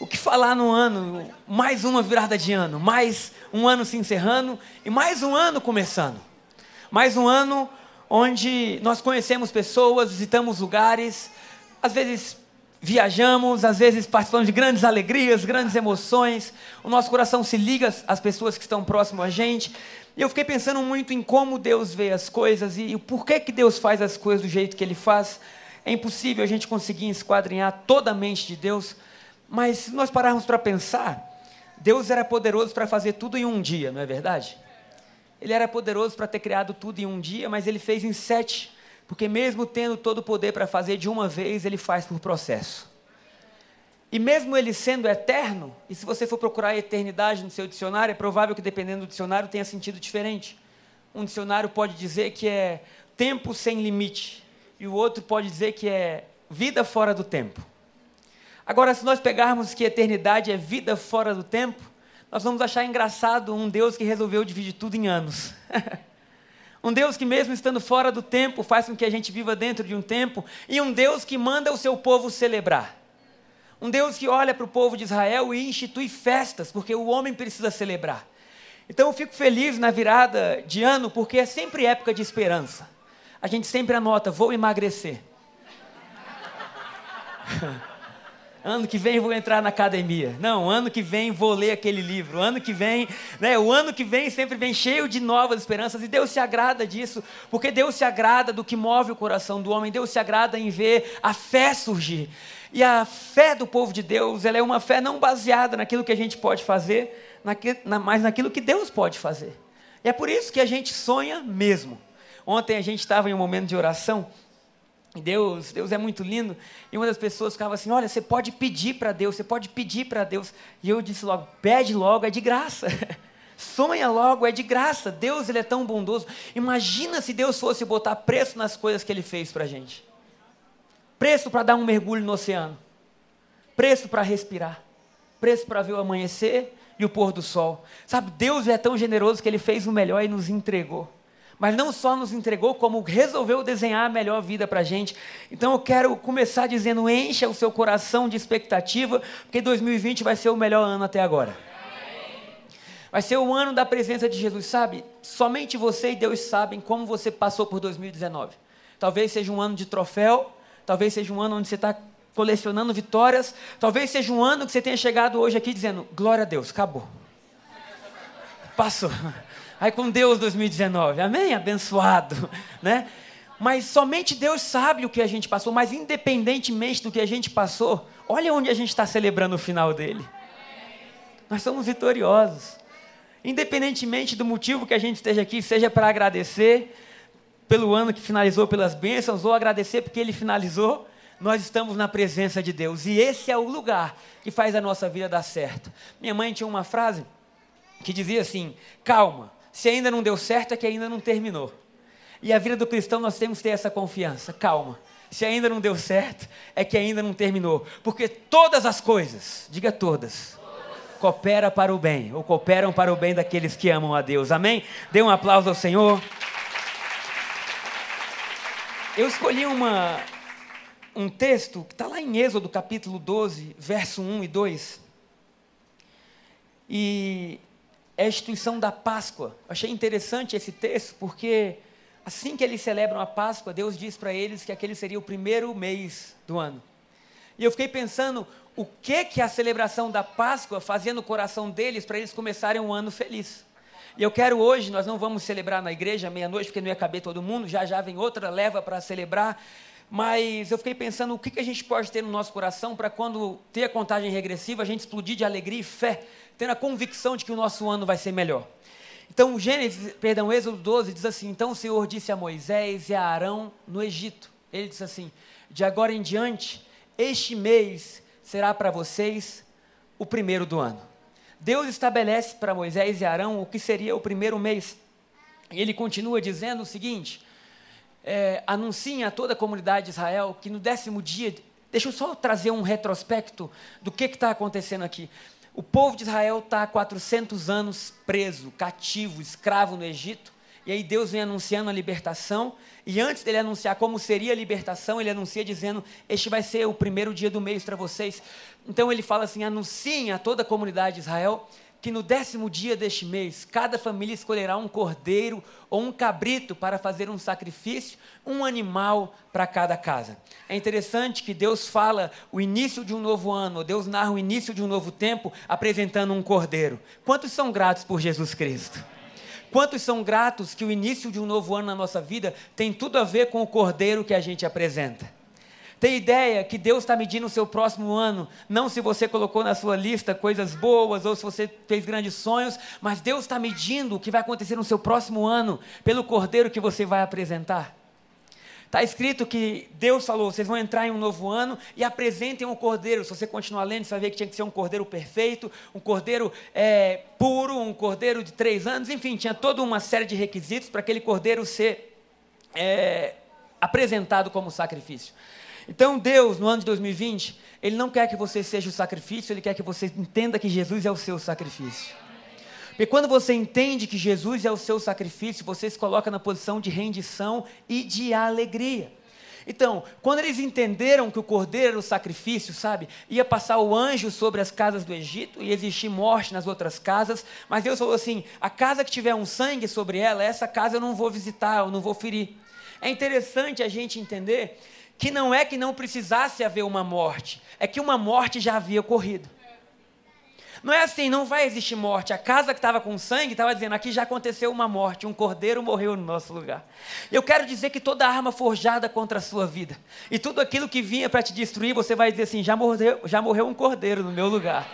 o que falar no ano, mais uma virada de ano, mais um ano se encerrando e mais um ano começando. Mais um ano onde nós conhecemos pessoas, visitamos lugares, às vezes viajamos, às vezes participamos de grandes alegrias, grandes emoções, o nosso coração se liga às pessoas que estão próximas a gente. E eu fiquei pensando muito em como Deus vê as coisas e o porquê que Deus faz as coisas do jeito que Ele faz. É impossível a gente conseguir esquadrinhar toda a mente de Deus, mas se nós pararmos para pensar, Deus era poderoso para fazer tudo em um dia, não é verdade? Ele era poderoso para ter criado tudo em um dia, mas ele fez em sete, porque mesmo tendo todo o poder para fazer de uma vez, ele faz por processo. E mesmo ele sendo eterno, e se você for procurar a eternidade no seu dicionário, é provável que dependendo do dicionário tenha sentido diferente. Um dicionário pode dizer que é tempo sem limite, e o outro pode dizer que é vida fora do tempo. Agora, se nós pegarmos que eternidade é vida fora do tempo, nós vamos achar engraçado um Deus que resolveu dividir tudo em anos. um Deus que, mesmo estando fora do tempo, faz com que a gente viva dentro de um tempo, e um Deus que manda o seu povo celebrar. Um Deus que olha para o povo de Israel e institui festas, porque o homem precisa celebrar. Então eu fico feliz na virada de ano, porque é sempre época de esperança. A gente sempre anota, vou emagrecer. Ano que vem vou entrar na academia. Não, ano que vem vou ler aquele livro. Ano que vem, né? O ano que vem sempre vem cheio de novas esperanças e Deus se agrada disso, porque Deus se agrada do que move o coração do homem. Deus se agrada em ver a fé surgir. E a fé do povo de Deus, ela é uma fé não baseada naquilo que a gente pode fazer, mas naquilo que Deus pode fazer. E é por isso que a gente sonha mesmo. Ontem a gente estava em um momento de oração Deus, Deus é muito lindo. E uma das pessoas ficava assim: Olha, você pode pedir para Deus, você pode pedir para Deus. E eu disse logo: Pede logo, é de graça. Sonha logo, é de graça. Deus ele é tão bondoso. Imagina se Deus fosse botar preço nas coisas que Ele fez para a gente. Preço para dar um mergulho no oceano. Preço para respirar. Preço para ver o amanhecer e o pôr do sol. Sabe, Deus é tão generoso que Ele fez o melhor e nos entregou mas não só nos entregou, como resolveu desenhar a melhor vida para a gente. Então eu quero começar dizendo: encha o seu coração de expectativa, porque 2020 vai ser o melhor ano até agora. Vai ser o ano da presença de Jesus, sabe? Somente você e Deus sabem como você passou por 2019. Talvez seja um ano de troféu, talvez seja um ano onde você está colecionando vitórias, talvez seja um ano que você tenha chegado hoje aqui dizendo: glória a Deus, acabou. Passou. Aí com Deus 2019, amém? Abençoado, né? Mas somente Deus sabe o que a gente passou, mas independentemente do que a gente passou, olha onde a gente está celebrando o final dele. Nós somos vitoriosos. Independentemente do motivo que a gente esteja aqui, seja para agradecer pelo ano que finalizou, pelas bênçãos, ou agradecer porque ele finalizou, nós estamos na presença de Deus. E esse é o lugar que faz a nossa vida dar certo. Minha mãe tinha uma frase que dizia assim: calma, se ainda não deu certo, é que ainda não terminou. E a vida do cristão nós temos que ter essa confiança. Calma. Se ainda não deu certo, é que ainda não terminou. Porque todas as coisas, diga todas, cooperam para o bem, ou cooperam para o bem daqueles que amam a Deus. Amém? Dê um aplauso ao Senhor. Eu escolhi uma, um texto que está lá em Êxodo capítulo 12, verso 1 e 2. E é a instituição da Páscoa. Achei interessante esse texto porque assim que eles celebram a Páscoa, Deus diz para eles que aquele seria o primeiro mês do ano. E eu fiquei pensando o que que a celebração da Páscoa fazia no coração deles para eles começarem um ano feliz. E eu quero hoje, nós não vamos celebrar na igreja meia-noite, porque não ia caber todo mundo, já já vem outra leva para celebrar. Mas eu fiquei pensando o que, que a gente pode ter no nosso coração para quando ter a contagem regressiva, a gente explodir de alegria e fé tendo a convicção de que o nosso ano vai ser melhor. Então, Gênesis, perdão, Êxodo 12 diz assim: Então o Senhor disse a Moisés e a Arão no Egito. Ele disse assim: De agora em diante, este mês será para vocês o primeiro do ano. Deus estabelece para Moisés e Arão o que seria o primeiro mês. E ele continua dizendo o seguinte: é, anunciem a toda a comunidade de Israel que no décimo dia, deixa eu só trazer um retrospecto do que está acontecendo aqui. O povo de Israel está há 400 anos preso, cativo, escravo no Egito. E aí Deus vem anunciando a libertação. E antes dele anunciar como seria a libertação, ele anuncia dizendo: Este vai ser o primeiro dia do mês para vocês. Então ele fala assim: anunciem a toda a comunidade de Israel que no décimo dia deste mês, cada família escolherá um cordeiro ou um cabrito para fazer um sacrifício, um animal para cada casa. É interessante que Deus fala o início de um novo ano, Deus narra o início de um novo tempo apresentando um cordeiro. Quantos são gratos por Jesus Cristo? Quantos são gratos que o início de um novo ano na nossa vida tem tudo a ver com o cordeiro que a gente apresenta? Tem ideia que Deus está medindo o seu próximo ano, não se você colocou na sua lista coisas boas ou se você fez grandes sonhos, mas Deus está medindo o que vai acontecer no seu próximo ano pelo cordeiro que você vai apresentar. Está escrito que Deus falou: vocês vão entrar em um novo ano e apresentem um cordeiro. Se você continuar lendo, você vai ver que tinha que ser um cordeiro perfeito, um cordeiro é, puro, um cordeiro de três anos, enfim, tinha toda uma série de requisitos para aquele cordeiro ser é, apresentado como sacrifício. Então, Deus, no ano de 2020, Ele não quer que você seja o sacrifício, Ele quer que você entenda que Jesus é o seu sacrifício. Porque quando você entende que Jesus é o seu sacrifício, você se coloca na posição de rendição e de alegria. Então, quando eles entenderam que o cordeiro era o sacrifício, sabe, ia passar o anjo sobre as casas do Egito e existir morte nas outras casas, mas Deus falou assim: a casa que tiver um sangue sobre ela, essa casa eu não vou visitar, eu não vou ferir. É interessante a gente entender que não é que não precisasse haver uma morte, é que uma morte já havia ocorrido. Não é assim, não vai existir morte. A casa que estava com sangue estava dizendo: aqui já aconteceu uma morte, um cordeiro morreu no nosso lugar. Eu quero dizer que toda arma forjada contra a sua vida e tudo aquilo que vinha para te destruir, você vai dizer assim: já morreu, já morreu um cordeiro no meu lugar.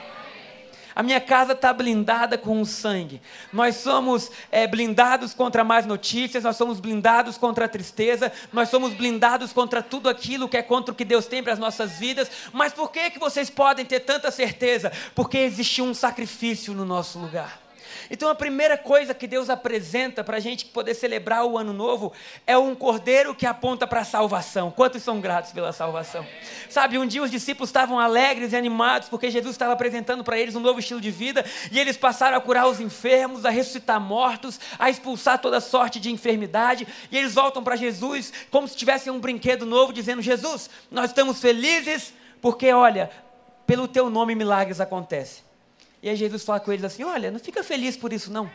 A minha casa está blindada com o sangue. Nós somos é, blindados contra más notícias, nós somos blindados contra a tristeza, nós somos blindados contra tudo aquilo que é contra o que Deus tem para as nossas vidas. Mas por que, que vocês podem ter tanta certeza? Porque existiu um sacrifício no nosso lugar. Então a primeira coisa que Deus apresenta para a gente poder celebrar o ano novo é um cordeiro que aponta para a salvação. Quantos são gratos pela salvação? Sabe, um dia os discípulos estavam alegres e animados porque Jesus estava apresentando para eles um novo estilo de vida e eles passaram a curar os enfermos, a ressuscitar mortos, a expulsar toda sorte de enfermidade e eles voltam para Jesus como se tivessem um brinquedo novo, dizendo: Jesus, nós estamos felizes porque, olha, pelo teu nome milagres acontecem. E aí Jesus fala com eles assim: Olha, não fica feliz por isso, não.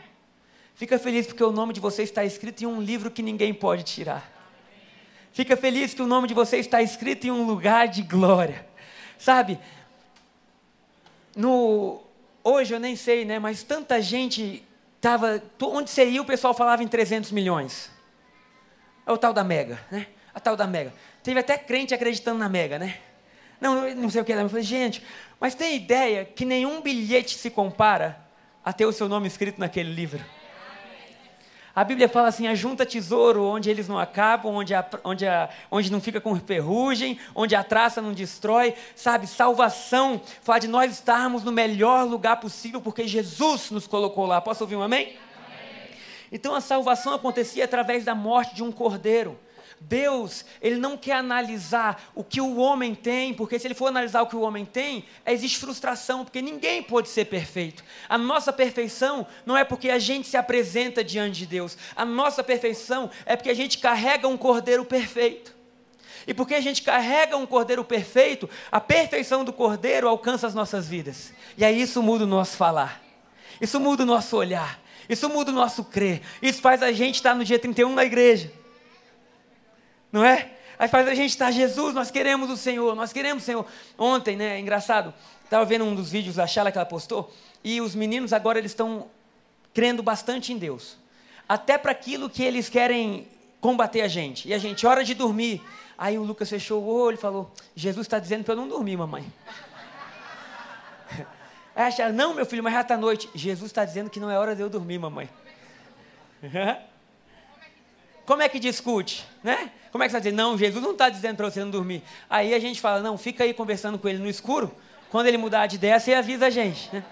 Fica feliz porque o nome de você está escrito em um livro que ninguém pode tirar. Fica feliz que o nome de você está escrito em um lugar de glória. Sabe? No hoje eu nem sei, né, mas tanta gente estava, onde você ia o pessoal falava em 300 milhões. É o tal da Mega, né? A tal da Mega. Teve até crente acreditando na Mega, né? Não, não sei o que era. Eu falei, gente, mas tem ideia que nenhum bilhete se compara a ter o seu nome escrito naquele livro. A Bíblia fala assim: ajunta tesouro onde eles não acabam, onde, a, onde, a, onde não fica com ferrugem, onde a traça não destrói, sabe? Salvação, fala de nós estarmos no melhor lugar possível, porque Jesus nos colocou lá. Posso ouvir um amém? amém. Então a salvação acontecia através da morte de um cordeiro. Deus, ele não quer analisar o que o homem tem, porque se ele for analisar o que o homem tem, existe frustração, porque ninguém pode ser perfeito. A nossa perfeição não é porque a gente se apresenta diante de Deus. A nossa perfeição é porque a gente carrega um cordeiro perfeito. E porque a gente carrega um cordeiro perfeito, a perfeição do cordeiro alcança as nossas vidas. E aí isso muda o nosso falar. Isso muda o nosso olhar. Isso muda o nosso crer. Isso faz a gente estar no dia 31 na igreja não é? Aí faz a gente estar, Jesus, nós queremos o Senhor, nós queremos o Senhor. Ontem, né, é engraçado, estava vendo um dos vídeos da Chala que ela postou, e os meninos agora eles estão crendo bastante em Deus. Até para aquilo que eles querem combater a gente. E a gente, hora de dormir. Aí o Lucas fechou o olho e falou: Jesus está dizendo para eu não dormir, mamãe. Aí acharam, não, meu filho, mas já está noite. Jesus está dizendo que não é hora de eu dormir, mamãe. Como é que discute? Né? Como é que você vai dizer, não, Jesus não está dizendo para você não dormir. Aí a gente fala, não, fica aí conversando com ele no escuro. Quando ele mudar de ideia, você avisa a gente. Né?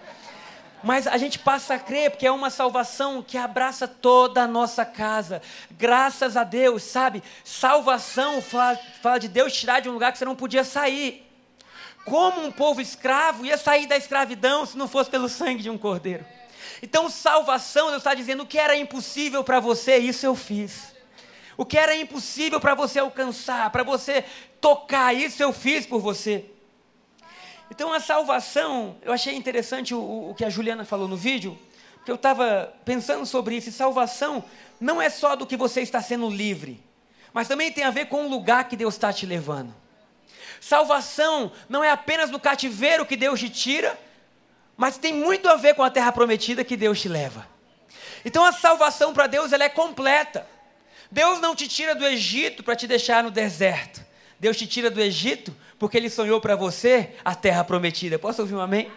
Mas a gente passa a crer, porque é uma salvação que abraça toda a nossa casa. Graças a Deus, sabe? Salvação fala, fala de Deus tirar de um lugar que você não podia sair. Como um povo escravo ia sair da escravidão se não fosse pelo sangue de um cordeiro? Então, salvação, Deus está dizendo: o que era impossível para você, isso eu fiz. O que era impossível para você alcançar, para você tocar, isso eu fiz por você. Então, a salvação, eu achei interessante o, o que a Juliana falou no vídeo, porque eu estava pensando sobre isso. E salvação não é só do que você está sendo livre, mas também tem a ver com o lugar que Deus está te levando. Salvação não é apenas no cativeiro que Deus te tira, mas tem muito a ver com a terra prometida que Deus te leva. Então a salvação para Deus ela é completa. Deus não te tira do Egito para te deixar no deserto. Deus te tira do Egito porque Ele sonhou para você a terra prometida. Posso ouvir um amém?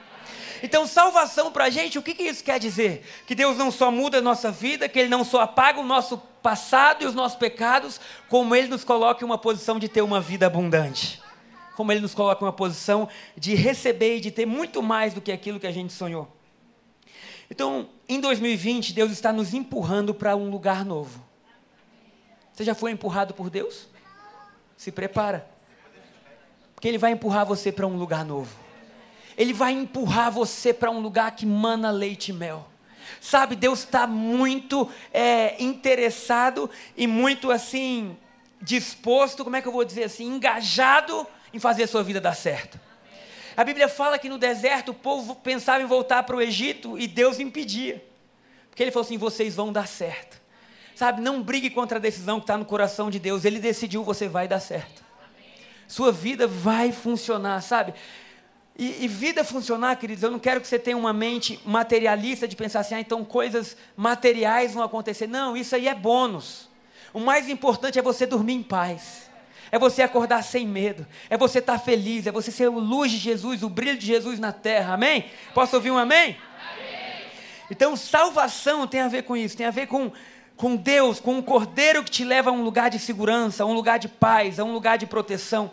Então, salvação para a gente, o que, que isso quer dizer? Que Deus não só muda a nossa vida, que Ele não só apaga o nosso passado e os nossos pecados, como Ele nos coloca em uma posição de ter uma vida abundante como Ele nos coloca em uma posição de receber e de ter muito mais do que aquilo que a gente sonhou. Então, em 2020, Deus está nos empurrando para um lugar novo. Você já foi empurrado por Deus? Se prepara. Porque Ele vai empurrar você para um lugar novo. Ele vai empurrar você para um lugar que mana leite e mel. Sabe, Deus está muito é, interessado e muito assim, disposto, como é que eu vou dizer assim, engajado em fazer a sua vida dar certo. A Bíblia fala que no deserto o povo pensava em voltar para o Egito e Deus impedia. Porque ele falou assim: vocês vão dar certo. Sabe, não brigue contra a decisão que está no coração de Deus. Ele decidiu, você vai dar certo. Sua vida vai funcionar, sabe? E, e, vida funcionar, queridos, eu não quero que você tenha uma mente materialista de pensar assim, ah, então coisas materiais vão acontecer. Não, isso aí é bônus. O mais importante é você dormir em paz é você acordar sem medo, é você estar feliz, é você ser o luz de Jesus, o brilho de Jesus na terra, amém? Posso ouvir um amém? amém. Então, salvação tem a ver com isso, tem a ver com, com Deus, com um cordeiro que te leva a um lugar de segurança, a um lugar de paz, a um lugar de proteção.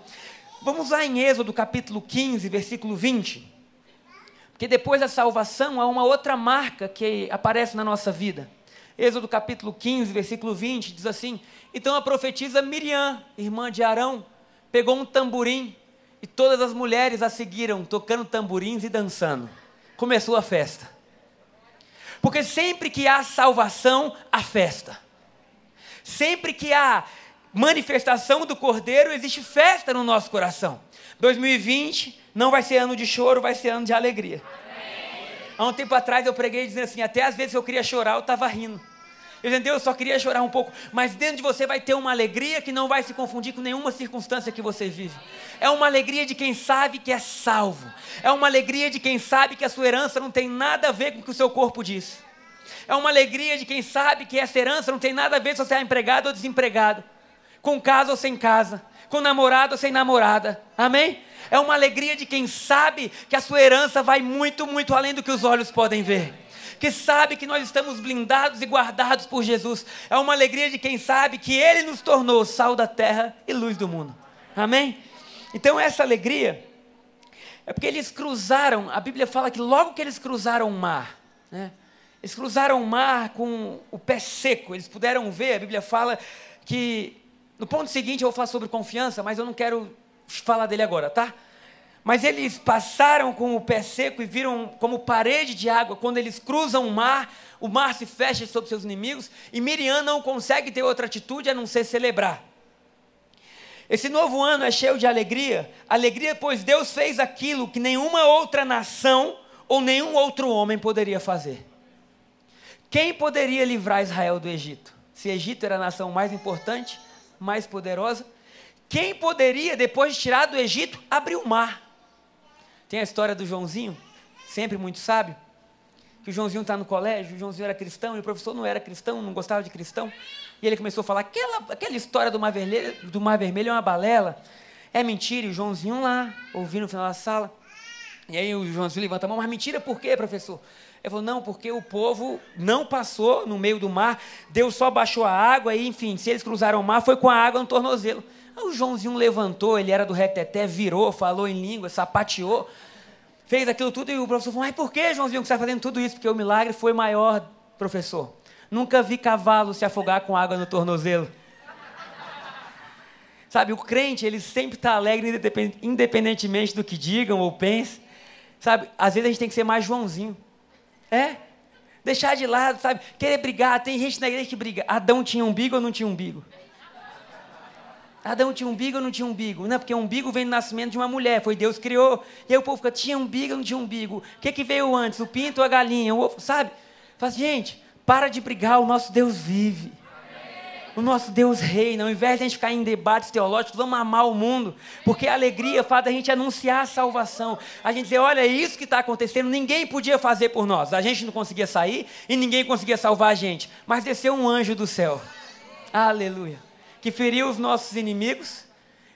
Vamos lá em Êxodo capítulo 15, versículo 20. Porque depois da salvação há uma outra marca que aparece na nossa vida. Êxodo capítulo 15, versículo 20, diz assim: Então a profetisa Miriam, irmã de Arão, pegou um tamborim e todas as mulheres a seguiram, tocando tamborins e dançando. Começou a festa. Porque sempre que há salvação, há festa. Sempre que há manifestação do Cordeiro, existe festa no nosso coração. 2020 não vai ser ano de choro, vai ser ano de alegria. Há um tempo atrás eu preguei dizendo assim: até às vezes eu queria chorar, eu estava rindo. Eu Deus, eu só queria chorar um pouco, mas dentro de você vai ter uma alegria que não vai se confundir com nenhuma circunstância que você vive. É uma alegria de quem sabe que é salvo. É uma alegria de quem sabe que a sua herança não tem nada a ver com o que o seu corpo diz. É uma alegria de quem sabe que essa herança não tem nada a ver se você é empregado ou desempregado, com casa ou sem casa, com namorado ou sem namorada. Amém? é uma alegria de quem sabe que a sua herança vai muito, muito além do que os olhos podem ver. Que sabe que nós estamos blindados e guardados por Jesus. É uma alegria de quem sabe que Ele nos tornou sal da terra e luz do mundo. Amém? Então, essa alegria é porque eles cruzaram, a Bíblia fala que logo que eles cruzaram o mar, né? Eles cruzaram o mar com o pé seco, eles puderam ver, a Bíblia fala que. No ponto seguinte eu vou falar sobre confiança, mas eu não quero falar dele agora, tá? Mas eles passaram com o pé seco e viram como parede de água. Quando eles cruzam o mar, o mar se fecha sobre seus inimigos e Miriam não consegue ter outra atitude a não ser celebrar. Esse novo ano é cheio de alegria. Alegria, pois Deus fez aquilo que nenhuma outra nação ou nenhum outro homem poderia fazer. Quem poderia livrar Israel do Egito? Se Egito era a nação mais importante, mais poderosa, quem poderia, depois de tirar do Egito, abrir o mar? Tem a história do Joãozinho, sempre muito sábio, que o Joãozinho está no colégio, o Joãozinho era cristão, e o professor não era cristão, não gostava de cristão, e ele começou a falar, aquela, aquela história do mar, vermelho, do mar Vermelho é uma balela, é mentira, e o Joãozinho lá, ouvindo no final da sala, e aí o Joãozinho levanta a mão, mas mentira por quê, professor? Ele falou, não, porque o povo não passou no meio do mar, Deus só baixou a água, e enfim, se eles cruzaram o mar, foi com a água no tornozelo. Aí o Joãozinho levantou, ele era do reteté, virou, falou em língua, sapateou, fez aquilo tudo, e o professor falou, mas por que, Joãozinho, que você está fazendo tudo isso? Porque o milagre foi maior, professor. Nunca vi cavalo se afogar com água no tornozelo. Sabe, o crente, ele sempre está alegre, independentemente do que digam ou pensem. Sabe, às vezes a gente tem que ser mais Joãozinho. É? Deixar de lado, sabe? Querer brigar. Tem gente na igreja que briga. Adão tinha umbigo ou não tinha umbigo? Adão tinha umbigo ou não tinha umbigo? Não, porque umbigo vem do nascimento de uma mulher, foi Deus que criou. E aí o povo fica, tinha umbigo ou não tinha umbigo? O que, que veio antes, o pinto ou a galinha? O ovo, sabe? Faz, gente, para de brigar, o nosso Deus vive. O nosso Deus reina. Ao invés de a gente ficar em debates teológicos, vamos amar o mundo. Porque a alegria faz a gente anunciar a salvação. A gente dizer, olha, é isso que está acontecendo, ninguém podia fazer por nós. A gente não conseguia sair e ninguém conseguia salvar a gente. Mas desceu um anjo do céu. Aleluia. Que feriu os nossos inimigos.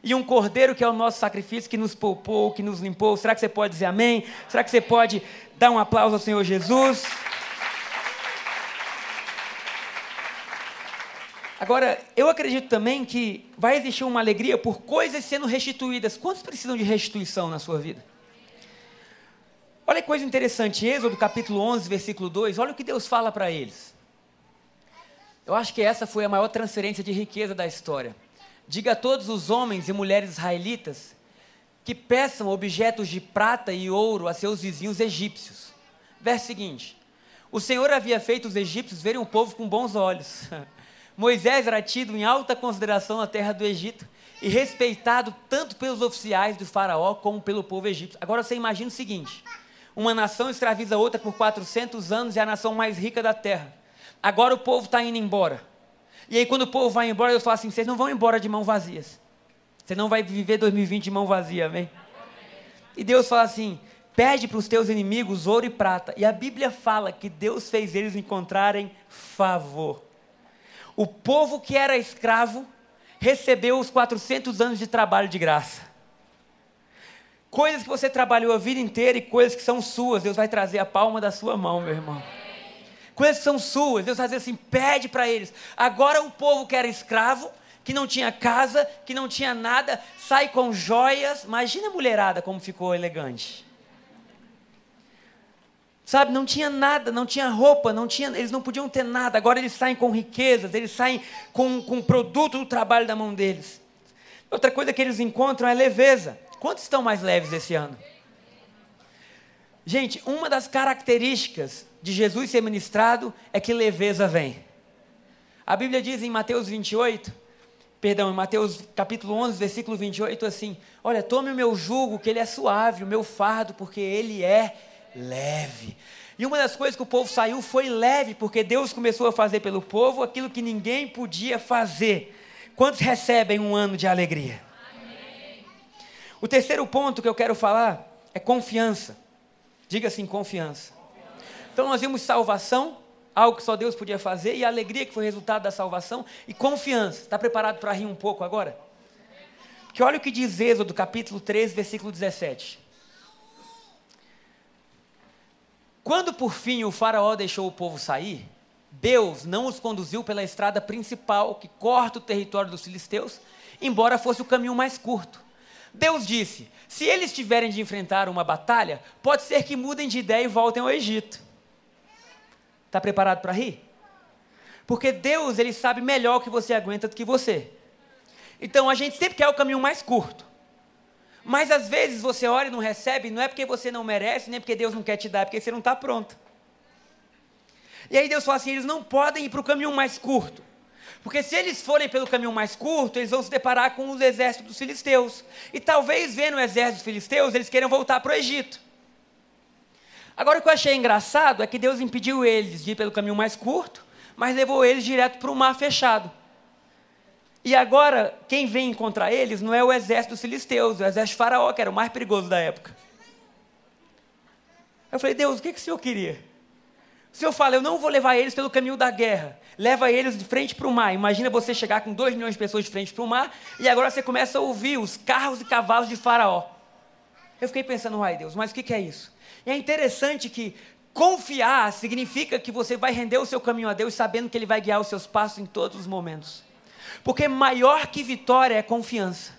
E um cordeiro que é o nosso sacrifício, que nos poupou, que nos limpou. Será que você pode dizer amém? Será que você pode dar um aplauso ao Senhor Jesus? Agora, eu acredito também que vai existir uma alegria por coisas sendo restituídas. Quantos precisam de restituição na sua vida? Olha que coisa interessante, Êxodo capítulo 11, versículo 2, olha o que Deus fala para eles. Eu acho que essa foi a maior transferência de riqueza da história. Diga a todos os homens e mulheres israelitas que peçam objetos de prata e ouro a seus vizinhos egípcios. Verso seguinte: O Senhor havia feito os egípcios verem o povo com bons olhos. Moisés era tido em alta consideração na terra do Egito e respeitado tanto pelos oficiais do faraó como pelo povo egípcio. Agora você imagina o seguinte: uma nação escraviza outra por 400 anos e é a nação mais rica da terra. Agora o povo está indo embora. E aí quando o povo vai embora, eu falo assim: vocês não vão embora de mãos vazias. Você não vai viver 2020 de mão vazia, amém? E Deus fala assim: pede para os teus inimigos ouro e prata. E a Bíblia fala que Deus fez eles encontrarem favor. O povo que era escravo recebeu os 400 anos de trabalho de graça. Coisas que você trabalhou a vida inteira e coisas que são suas, Deus vai trazer a palma da sua mão, meu irmão. Coisas são suas, Deus vai dizer assim: pede para eles. Agora o povo que era escravo, que não tinha casa, que não tinha nada, sai com joias. Imagina a mulherada como ficou elegante. Sabe, não tinha nada, não tinha roupa, não tinha, eles não podiam ter nada. Agora eles saem com riquezas, eles saem com, com produto do trabalho da mão deles. Outra coisa que eles encontram é leveza. Quantos estão mais leves esse ano? Gente, uma das características de Jesus ser ministrado é que leveza vem. A Bíblia diz em Mateus 28, perdão, em Mateus capítulo 11, versículo 28, assim: Olha, tome o meu jugo, que ele é suave, o meu fardo, porque ele é leve. E uma das coisas que o povo saiu foi leve, porque Deus começou a fazer pelo povo aquilo que ninguém podia fazer. Quantos recebem um ano de alegria? Amém. O terceiro ponto que eu quero falar é confiança. Diga assim: confiança. Então nós vimos salvação, algo que só Deus podia fazer, e a alegria que foi resultado da salvação, e confiança. Está preparado para rir um pouco agora? Porque olha o que diz Êxodo capítulo 13, versículo 17. Quando por fim o Faraó deixou o povo sair, Deus não os conduziu pela estrada principal que corta o território dos filisteus, embora fosse o caminho mais curto. Deus disse: se eles tiverem de enfrentar uma batalha, pode ser que mudem de ideia e voltem ao Egito. Está preparado para rir? Porque Deus, ele sabe melhor o que você aguenta do que você. Então a gente sempre quer o caminho mais curto. Mas às vezes você ora e não recebe, não é porque você não merece, nem porque Deus não quer te dar, é porque você não está pronto. E aí Deus fala assim: eles não podem ir para o caminho mais curto. Porque se eles forem pelo caminho mais curto, eles vão se deparar com os exércitos dos filisteus. E talvez vendo o exército dos filisteus, eles queiram voltar para o Egito. Agora o que eu achei engraçado é que Deus impediu eles de ir pelo caminho mais curto, mas levou eles direto para o mar fechado. E agora, quem vem encontrar eles não é o exército dos filisteus, é o exército de faraó, que era o mais perigoso da época. Eu falei, Deus, o que, que o Senhor queria? O Senhor fala, eu não vou levar eles pelo caminho da guerra. Leva eles de frente para o mar. Imagina você chegar com dois milhões de pessoas de frente para o mar, e agora você começa a ouvir os carros e cavalos de faraó. Eu fiquei pensando, ai Deus, mas o que, que é isso? E é interessante que confiar significa que você vai render o seu caminho a Deus sabendo que Ele vai guiar os seus passos em todos os momentos. Porque maior que vitória é confiança.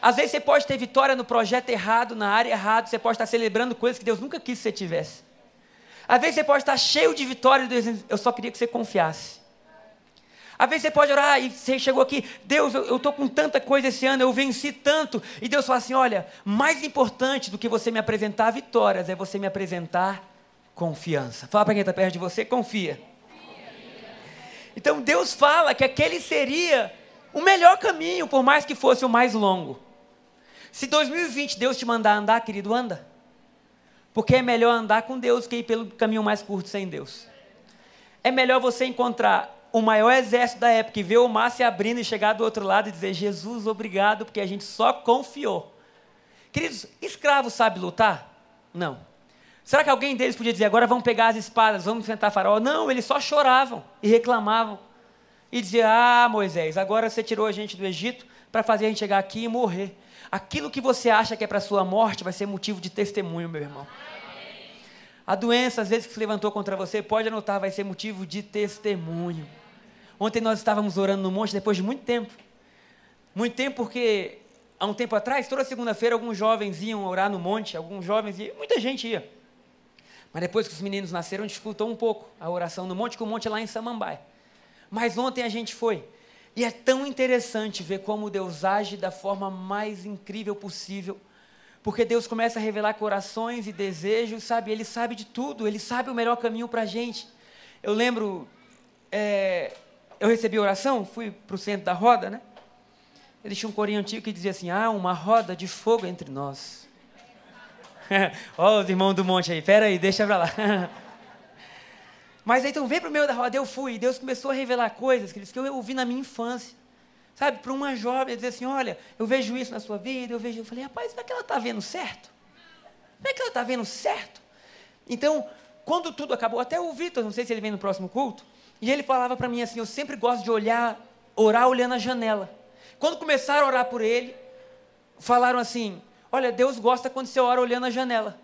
Às vezes você pode ter vitória no projeto errado, na área errada, você pode estar celebrando coisas que Deus nunca quis que você tivesse. Às vezes você pode estar cheio de vitória Deus eu só queria que você confiasse. Às vezes você pode orar e você chegou aqui, Deus, eu estou com tanta coisa esse ano, eu venci tanto. E Deus fala assim: olha, mais importante do que você me apresentar vitórias é você me apresentar confiança. Fala para quem está perto de você, confia. Então Deus fala que aquele seria o melhor caminho, por mais que fosse o mais longo. Se 2020 Deus te mandar andar, querido, anda. Porque é melhor andar com Deus que ir pelo caminho mais curto sem Deus. É melhor você encontrar o maior exército da época e ver o mar se abrindo e chegar do outro lado e dizer: Jesus, obrigado, porque a gente só confiou. Queridos, escravo sabe lutar? Não. Será que alguém deles podia dizer: agora vamos pegar as espadas, vamos enfrentar Faraó? Não, eles só choravam e reclamavam. E diziam: Ah, Moisés, agora você tirou a gente do Egito para fazer a gente chegar aqui e morrer. Aquilo que você acha que é para sua morte vai ser motivo de testemunho, meu irmão. A doença, às vezes, que se levantou contra você, pode anotar, vai ser motivo de testemunho. Ontem nós estávamos orando no monte depois de muito tempo. Muito tempo porque, há um tempo atrás, toda segunda-feira, alguns jovens iam orar no monte, alguns jovens iam, muita gente ia. Mas depois que os meninos nasceram, dificultou um pouco a oração no monte, que o monte é lá em Samambaia. Mas ontem a gente foi. E é tão interessante ver como Deus age da forma mais incrível possível. Porque Deus começa a revelar corações e desejos, sabe? Ele sabe de tudo, ele sabe o melhor caminho para a gente. Eu lembro, é, eu recebi oração, fui para o centro da roda, né? Tinha um corinho antigo que dizia assim: Ah, uma roda de fogo entre nós. Ó, os irmãos do monte aí, pera aí, deixa para lá. Mas então, vem para o meio da roda, eu fui, e Deus começou a revelar coisas que eu ouvi na minha infância. Sabe, para uma jovem dizer assim: olha, eu vejo isso na sua vida, eu vejo. Eu falei, rapaz, é que ela está vendo certo? Como é que ela está vendo certo? Então, quando tudo acabou, até o Vitor, não sei se ele vem no próximo culto, e ele falava para mim assim: eu sempre gosto de olhar, orar olhando a janela. Quando começaram a orar por ele, falaram assim: olha, Deus gosta quando você ora olhando a janela.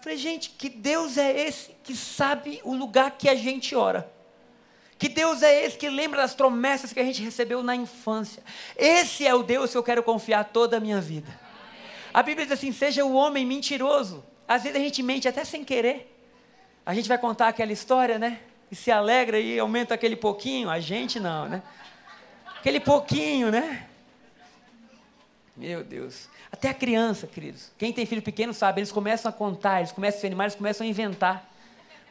Falei, gente, que Deus é esse que sabe o lugar que a gente ora? Que Deus é esse que lembra das promessas que a gente recebeu na infância? Esse é o Deus que eu quero confiar toda a minha vida. A Bíblia diz assim: seja o homem mentiroso. Às vezes a gente mente até sem querer. A gente vai contar aquela história, né? E se alegra e aumenta aquele pouquinho. A gente não, né? Aquele pouquinho, né? Meu Deus. Até a criança, queridos. Quem tem filho pequeno sabe, eles começam a contar, eles começam a ser animais, eles começam a inventar.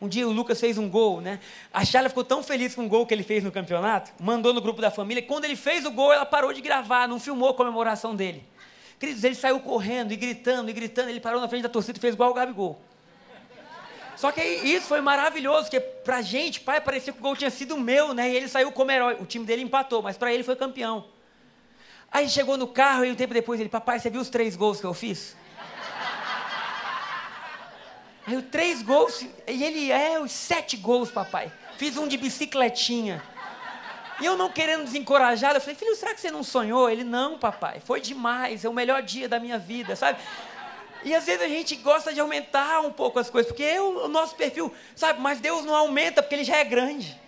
Um dia o Lucas fez um gol, né? A Charla ficou tão feliz com o gol que ele fez no campeonato, mandou no grupo da família. Quando ele fez o gol, ela parou de gravar, não filmou a comemoração dele. Queridos, ele saiu correndo e gritando e gritando. Ele parou na frente da torcida e fez igual o Gabigol. Só que isso foi maravilhoso, porque pra gente, pai, parecia que o gol tinha sido meu, né? E ele saiu como herói. O time dele empatou, mas para ele foi campeão. Aí chegou no carro e um tempo depois ele, papai, você viu os três gols que eu fiz? Aí o três gols, e ele, é, os sete gols, papai. Fiz um de bicicletinha. E eu não querendo desencorajar, eu falei, filho, será que você não sonhou? Ele, não, papai, foi demais, é o melhor dia da minha vida, sabe? E às vezes a gente gosta de aumentar um pouco as coisas, porque é o nosso perfil, sabe? Mas Deus não aumenta porque Ele já é grande.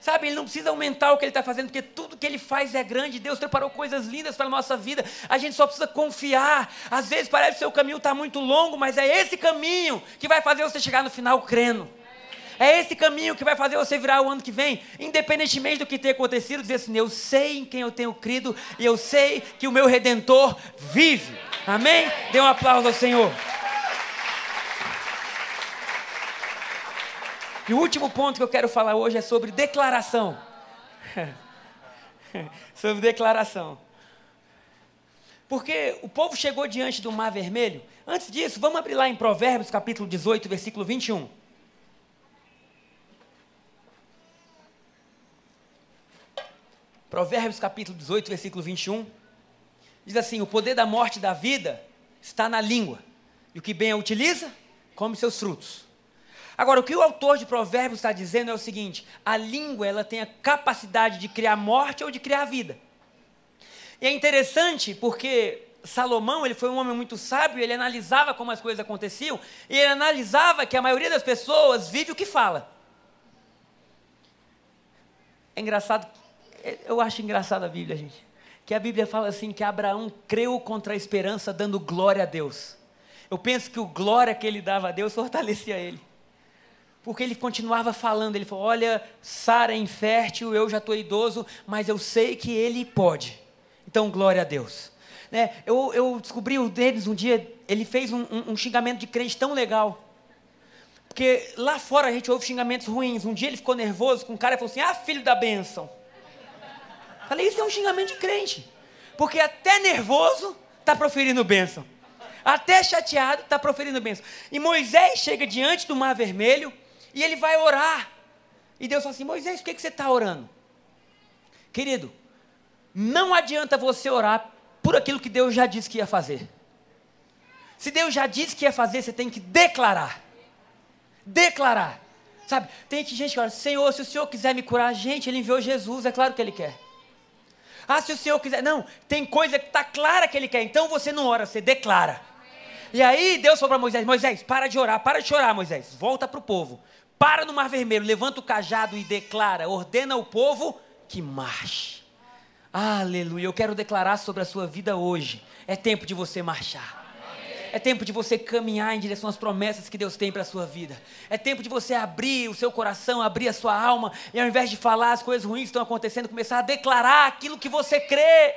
Sabe, ele não precisa aumentar o que ele está fazendo, porque tudo que ele faz é grande. Deus preparou coisas lindas para a nossa vida. A gente só precisa confiar. Às vezes parece que o seu caminho está muito longo, mas é esse caminho que vai fazer você chegar no final crendo. É esse caminho que vai fazer você virar o ano que vem, independentemente do que tenha acontecido, dizer assim: eu sei em quem eu tenho crido e eu sei que o meu redentor vive. Amém? Dê um aplauso ao Senhor. E o último ponto que eu quero falar hoje é sobre declaração. sobre declaração. Porque o povo chegou diante do Mar Vermelho. Antes disso, vamos abrir lá em Provérbios, capítulo 18, versículo 21. Provérbios, capítulo 18, versículo 21. Diz assim: O poder da morte e da vida está na língua, e o que bem a utiliza, come seus frutos. Agora, o que o autor de Provérbios está dizendo é o seguinte: a língua ela tem a capacidade de criar morte ou de criar vida. E é interessante porque Salomão ele foi um homem muito sábio, ele analisava como as coisas aconteciam, e ele analisava que a maioria das pessoas vive o que fala. É engraçado, eu acho engraçado a Bíblia, gente. Que a Bíblia fala assim que Abraão creu contra a esperança, dando glória a Deus. Eu penso que o glória que ele dava a Deus fortalecia ele porque ele continuava falando. Ele falou: Olha, Sara é infértil, eu já estou idoso, mas eu sei que ele pode. Então, glória a Deus. Né? Eu, eu descobri o Denis um dia, ele fez um, um, um xingamento de crente tão legal. Porque lá fora a gente ouve xingamentos ruins. Um dia ele ficou nervoso com um cara e falou assim: Ah, filho da bênção. Falei, isso é um xingamento de crente. Porque até nervoso está proferindo bênção. Até chateado está proferindo bênção. E Moisés chega diante do mar vermelho e ele vai orar. E Deus fala assim: Moisés, por que, que você está orando? Querido, não adianta você orar por aquilo que Deus já disse que ia fazer. Se Deus já disse que ia fazer, você tem que declarar. Declarar. Sabe, tem gente que fala, Senhor, se o Senhor quiser me curar, gente, Ele enviou Jesus, é claro que Ele quer. Ah, se o Senhor quiser. Não, tem coisa que está clara que Ele quer, então você não ora, você declara. E aí Deus falou para Moisés: Moisés, para de orar, para de chorar, Moisés, volta para o povo. Para no Mar Vermelho, levanta o cajado e declara, ordena o povo que marche. Aleluia. Eu quero declarar sobre a sua vida hoje. É tempo de você marchar. É tempo de você caminhar em direção às promessas que Deus tem para a sua vida. É tempo de você abrir o seu coração, abrir a sua alma, e ao invés de falar as coisas ruins que estão acontecendo, começar a declarar aquilo que você crê.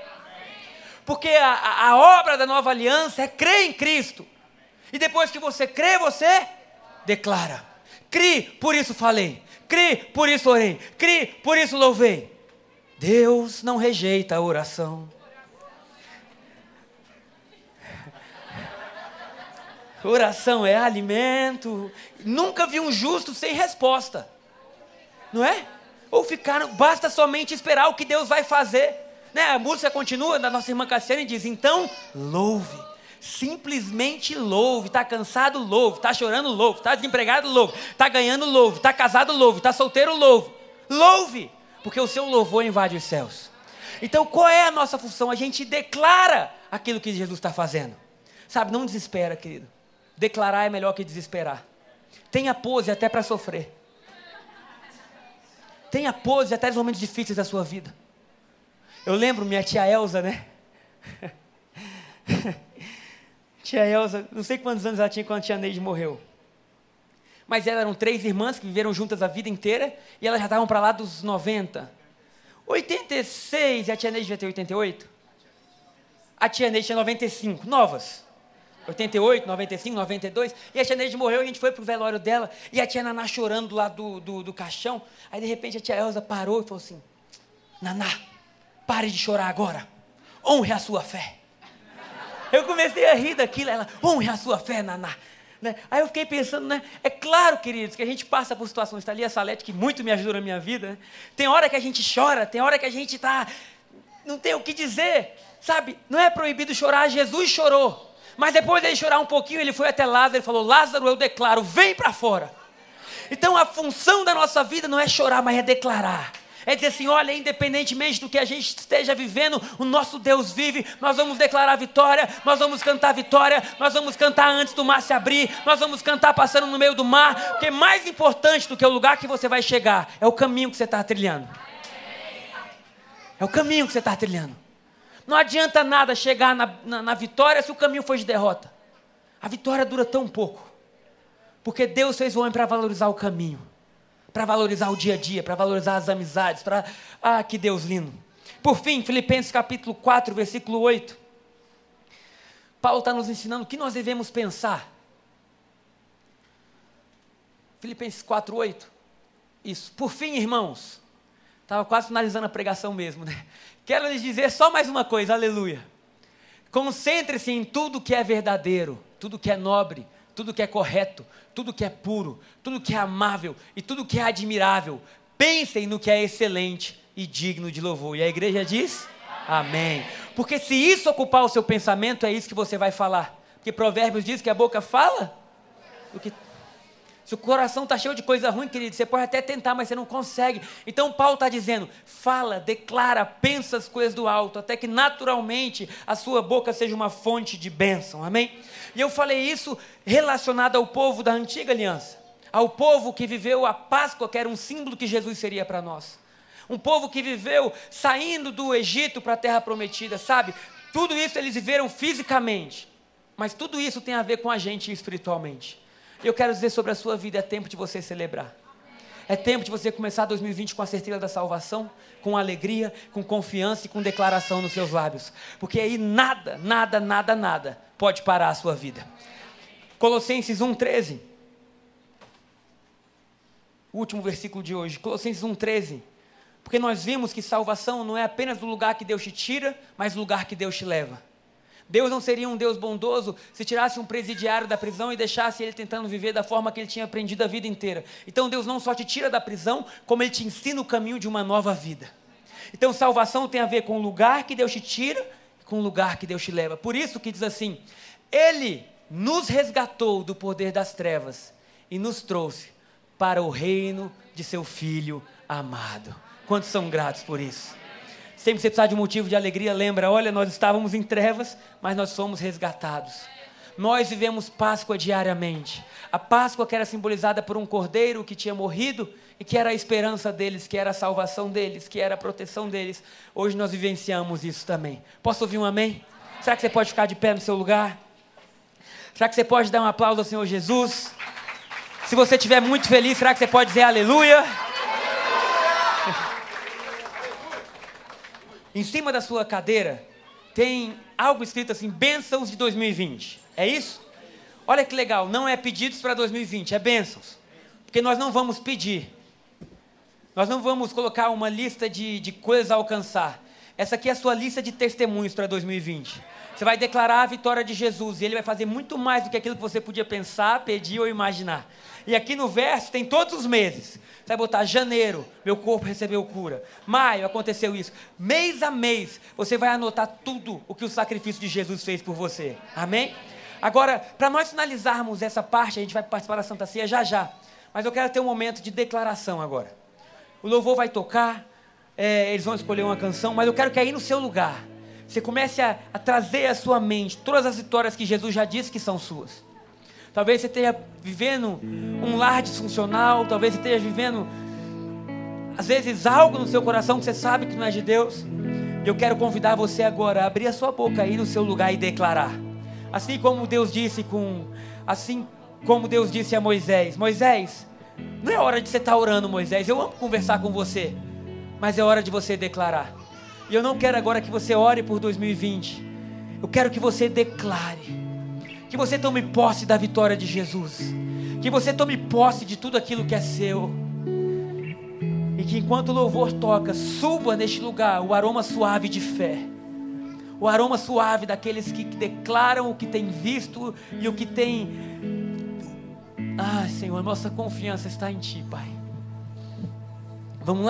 Porque a, a obra da nova aliança é crer em Cristo. E depois que você crê, você declara. Crie, por isso falei. Crie, por isso orei. Crie, por isso louvei. Deus não rejeita a oração. Oração é alimento. Nunca vi um justo sem resposta. Não é? Ou ficar, basta somente esperar o que Deus vai fazer. Né? A música continua da nossa irmã Cassiane diz: então, louve. Simplesmente louve. Está cansado, louve. Está chorando, louve. Está desempregado, louve. Está ganhando, louve. Está casado, louve. Está solteiro, louve. Louve porque o seu louvor invade os céus. Então, qual é a nossa função? A gente declara aquilo que Jesus está fazendo. Sabe, não desespera, querido. Declarar é melhor que desesperar. Tenha pose até para sofrer. Tenha pose até nos momentos difíceis da sua vida. Eu lembro minha tia Elza, né? tia Elza, não sei quantos anos ela tinha quando a tia Neide morreu mas elas eram três irmãs que viveram juntas a vida inteira e elas já estavam para lá dos 90. 86, e a tia Neide devia ter 88? A tia Neide tinha 95, novas. 88, 95, 92. E a tia Neide morreu a gente foi pro velório dela. E a tia Naná chorando lá do, do, do caixão. Aí de repente a tia Elza parou e falou assim: Naná, pare de chorar agora. Honre a sua fé. Eu comecei a rir daquilo. Ela, honre a sua fé, Naná. Né? Aí eu fiquei pensando, né? É claro, queridos, que a gente passa por situações. Está ali a Salete, que muito me ajudou na minha vida. Né? Tem hora que a gente chora, tem hora que a gente está. Não tem o que dizer. Sabe? Não é proibido chorar, Jesus chorou. Mas depois de ele chorar um pouquinho, ele foi até Lázaro e falou: Lázaro, eu declaro, vem para fora. Então a função da nossa vida não é chorar, mas é declarar é dizer assim: olha, independentemente do que a gente esteja vivendo, o nosso Deus vive, nós vamos declarar vitória, nós vamos cantar vitória, nós vamos cantar antes do mar se abrir, nós vamos cantar passando no meio do mar, porque mais importante do que o lugar que você vai chegar é o caminho que você está trilhando. É o caminho que você está trilhando. Não adianta nada chegar na, na, na vitória se o caminho for de derrota. A vitória dura tão pouco. Porque Deus fez o homem para valorizar o caminho para valorizar o dia a dia, para valorizar as amizades, para. Ah, que Deus lindo. Por fim, Filipenses capítulo 4, versículo 8. Paulo está nos ensinando o que nós devemos pensar. Filipenses 4, 8. Isso. Por fim, irmãos. Estava quase finalizando a pregação mesmo, né? Quero lhes dizer só mais uma coisa, aleluia. Concentre-se em tudo que é verdadeiro, tudo que é nobre, tudo que é correto, tudo que é puro, tudo que é amável e tudo que é admirável. Pensem no que é excelente e digno de louvor. E a igreja diz: Amém. Porque se isso ocupar o seu pensamento, é isso que você vai falar. Porque Provérbios diz que a boca fala o que se o coração está cheio de coisa ruim, querido, você pode até tentar, mas você não consegue. Então Paulo está dizendo: fala, declara, pensa as coisas do alto, até que naturalmente a sua boca seja uma fonte de bênção. Amém? E eu falei isso relacionado ao povo da antiga aliança, ao povo que viveu a Páscoa, que era um símbolo que Jesus seria para nós. Um povo que viveu saindo do Egito para a terra prometida, sabe? Tudo isso eles viveram fisicamente, mas tudo isso tem a ver com a gente espiritualmente. Eu quero dizer sobre a sua vida: é tempo de você celebrar. É tempo de você começar 2020 com a certeza da salvação, com alegria, com confiança e com declaração nos seus lábios. Porque aí nada, nada, nada, nada pode parar a sua vida. Colossenses 1,13. o último versículo de hoje, Colossenses 1,13. Porque nós vimos que salvação não é apenas do lugar que Deus te tira, mas do lugar que Deus te leva. Deus não seria um Deus bondoso se tirasse um presidiário da prisão e deixasse ele tentando viver da forma que ele tinha aprendido a vida inteira. Então Deus não só te tira da prisão, como ele te ensina o caminho de uma nova vida. Então salvação tem a ver com o lugar que Deus te tira e com o lugar que Deus te leva. Por isso que diz assim: Ele nos resgatou do poder das trevas e nos trouxe para o reino de seu filho amado. Quantos são gratos por isso? Sempre você precisar de um motivo de alegria, lembra: olha, nós estávamos em trevas, mas nós somos resgatados. Nós vivemos Páscoa diariamente. A Páscoa que era simbolizada por um cordeiro que tinha morrido e que era a esperança deles, que era a salvação deles, que era a proteção deles. Hoje nós vivenciamos isso também. Posso ouvir um amém? Será que você pode ficar de pé no seu lugar? Será que você pode dar um aplauso ao Senhor Jesus? Se você estiver muito feliz, será que você pode dizer aleluia? Em cima da sua cadeira tem algo escrito assim: bênçãos de 2020. É isso? Olha que legal, não é pedidos para 2020, é bênçãos. Porque nós não vamos pedir. Nós não vamos colocar uma lista de, de coisas a alcançar. Essa aqui é a sua lista de testemunhos para 2020. Você vai declarar a vitória de Jesus e ele vai fazer muito mais do que aquilo que você podia pensar, pedir ou imaginar. E aqui no verso tem todos os meses. Você vai botar janeiro, meu corpo recebeu cura. Maio, aconteceu isso. Mês a mês, você vai anotar tudo o que o sacrifício de Jesus fez por você. Amém? Agora, para nós finalizarmos essa parte, a gente vai participar da Santa Ceia já já. Mas eu quero ter um momento de declaração agora. O louvor vai tocar, é, eles vão escolher uma canção, mas eu quero que aí no seu lugar, você comece a, a trazer à sua mente todas as vitórias que Jesus já disse que são suas. Talvez você esteja vivendo um lar disfuncional, talvez você esteja vivendo, às vezes, algo no seu coração que você sabe que não é de Deus. Eu quero convidar você agora a abrir a sua boca aí no seu lugar e declarar. Assim como Deus disse com. Assim como Deus disse a Moisés: Moisés, não é hora de você estar orando, Moisés. Eu amo conversar com você. Mas é hora de você declarar. E eu não quero agora que você ore por 2020. Eu quero que você declare que você tome posse da vitória de Jesus. Que você tome posse de tudo aquilo que é seu. E que enquanto o louvor toca, suba neste lugar o aroma suave de fé. O aroma suave daqueles que declaram o que têm visto e o que têm. Ah, Senhor, nossa confiança está em Ti, Pai.